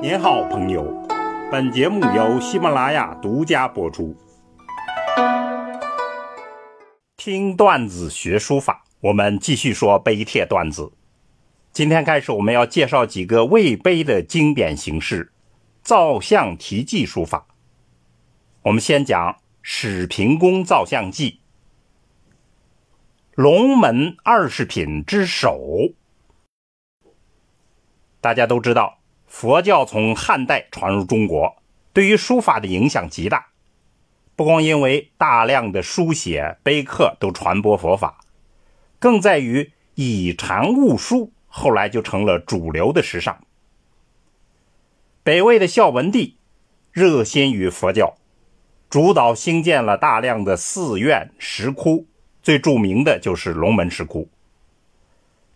您好，朋友。本节目由喜马拉雅独家播出。听段子学书法，我们继续说碑帖段子。今天开始，我们要介绍几个魏碑的经典形式——造像题记书法。我们先讲始平公造像记。龙门二十品之首，大家都知道，佛教从汉代传入中国，对于书法的影响极大。不光因为大量的书写碑刻都传播佛法，更在于以禅悟书，后来就成了主流的时尚。北魏的孝文帝热心于佛教，主导兴建了大量的寺院石窟。最著名的就是龙门石窟。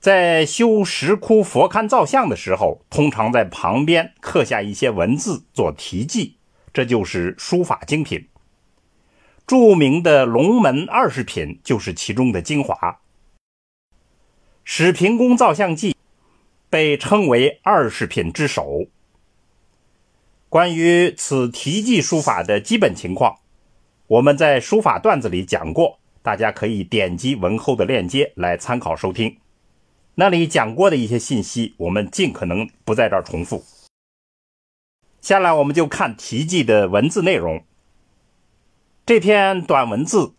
在修石窟佛龛造像的时候，通常在旁边刻下一些文字做题记，这就是书法精品。著名的龙门二十品就是其中的精华。史平公造像记被称为二十品之首。关于此题记书法的基本情况，我们在书法段子里讲过。大家可以点击文后的链接来参考收听，那里讲过的一些信息，我们尽可能不在这儿重复。下来我们就看题记的文字内容。这篇短文字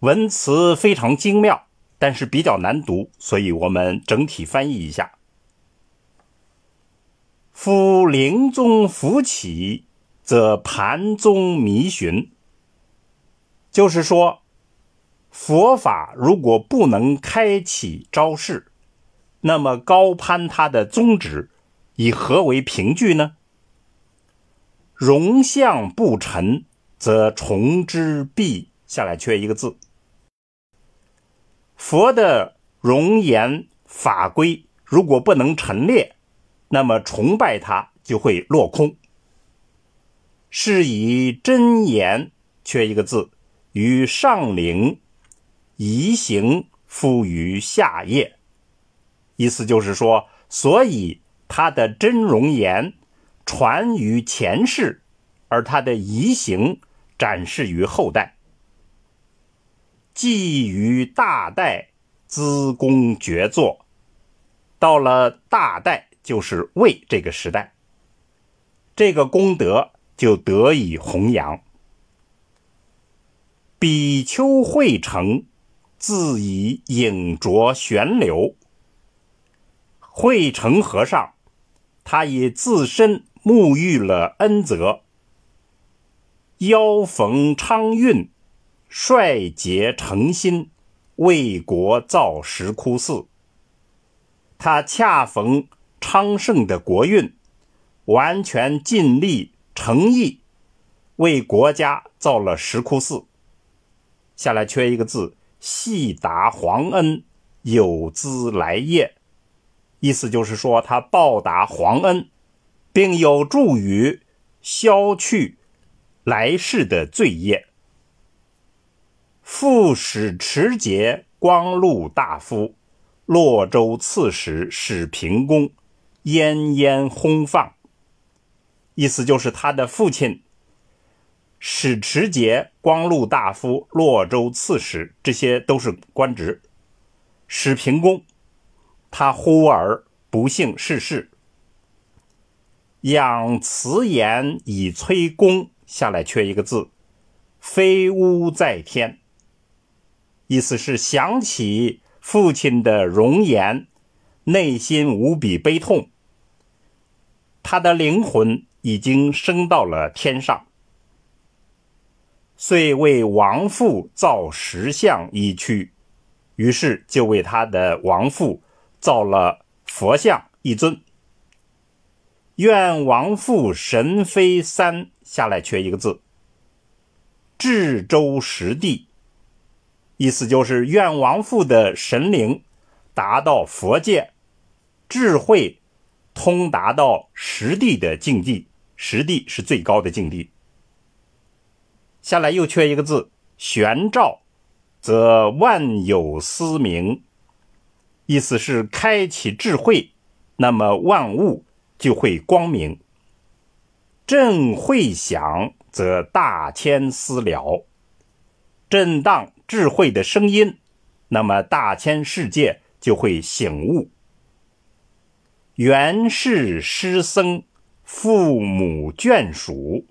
文词非常精妙，但是比较难读，所以我们整体翻译一下：夫灵宗浮起，则盘宗迷寻。就是说。佛法如果不能开启招式，那么高攀它的宗旨，以何为凭据呢？容相不陈，则崇之必下来缺一个字。佛的容颜法规如果不能陈列，那么崇拜他就会落空。是以真言缺一个字，与上灵。移形附于下叶，意思就是说，所以他的真容颜传于前世，而他的移形展示于后代。继于大代，资功绝作，到了大代，就是魏这个时代，这个功德就得以弘扬。比丘慧成。自以影着玄流，惠成和尚，他以自身沐浴了恩泽，腰逢昌运，率节诚心，为国造石窟寺。他恰逢昌盛的国运，完全尽力诚意，为国家造了石窟寺。下来缺一个字。系达皇恩，有资来业，意思就是说他报答皇恩，并有助于消去来世的罪业。副使持节光禄大夫，洛州刺史史平公，奄奄轰放，意思就是他的父亲。史持节、光禄大夫、洛州刺史，这些都是官职。史平公，他忽而不幸逝世。养慈言以催功，下来缺一个字，非屋在天。意思是想起父亲的容颜，内心无比悲痛。他的灵魂已经升到了天上。遂为亡父造石像一躯，于是就为他的亡父造了佛像一尊。愿王父神飞三下来缺一个字，至周实地，意思就是愿王父的神灵达到佛界，智慧通达到实地的境地，实地是最高的境地。下来又缺一个字，玄照，则万有思明，意思是开启智慧，那么万物就会光明。震会响，则大千思了。震荡智慧的声音，那么大千世界就会醒悟。原是师僧，父母眷属，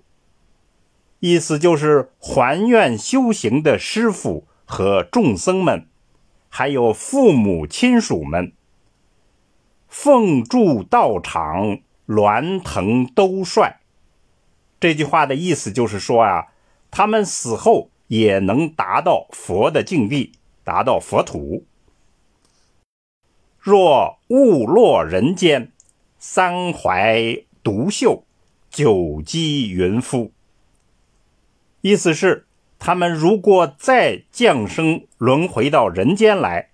意思就是还愿修行的师傅和众僧们，还有父母亲属们，奉祝道场，鸾腾兜率。这句话的意思就是说啊，他们死后也能达到佛的境地，达到佛土。若误落人间，三怀独秀，九积云夫。意思是，他们如果再降生轮回到人间来，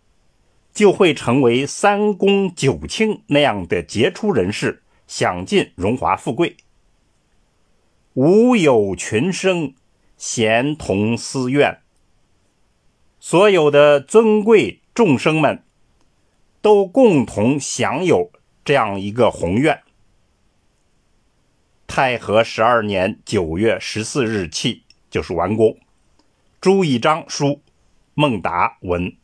就会成为三公九卿那样的杰出人士，享尽荣华富贵。无有群生，咸同思愿。所有的尊贵众生们，都共同享有这样一个宏愿。太和十二年九月十四日起就是完工。朱一章书，孟达文。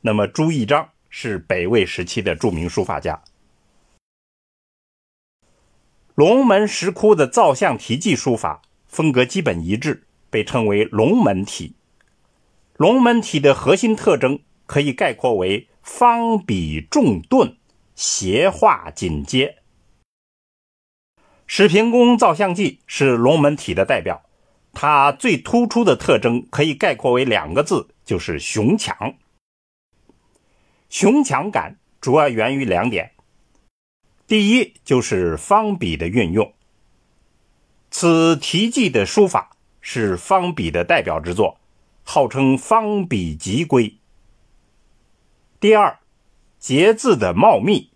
那么朱一章是北魏时期的著名书法家。龙门石窟的造像题记书法风格基本一致，被称为龙门体。龙门体的核心特征可以概括为方笔重顿，斜画紧接。史平公造像记是龙门体的代表，它最突出的特征可以概括为两个字，就是雄强。雄强感主要源于两点。第一就是方笔的运用，此题记的书法是方笔的代表之作，号称方笔极规。第二，结字的茂密，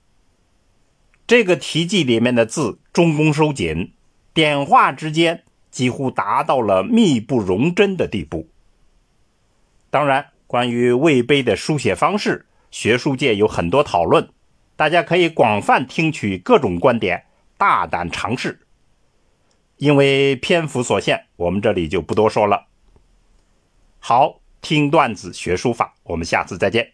这个题记里面的字中宫收紧，点画之间几乎达到了密不容针的地步。当然，关于魏碑的书写方式，学术界有很多讨论。大家可以广泛听取各种观点，大胆尝试。因为篇幅所限，我们这里就不多说了。好，听段子学书法，我们下次再见。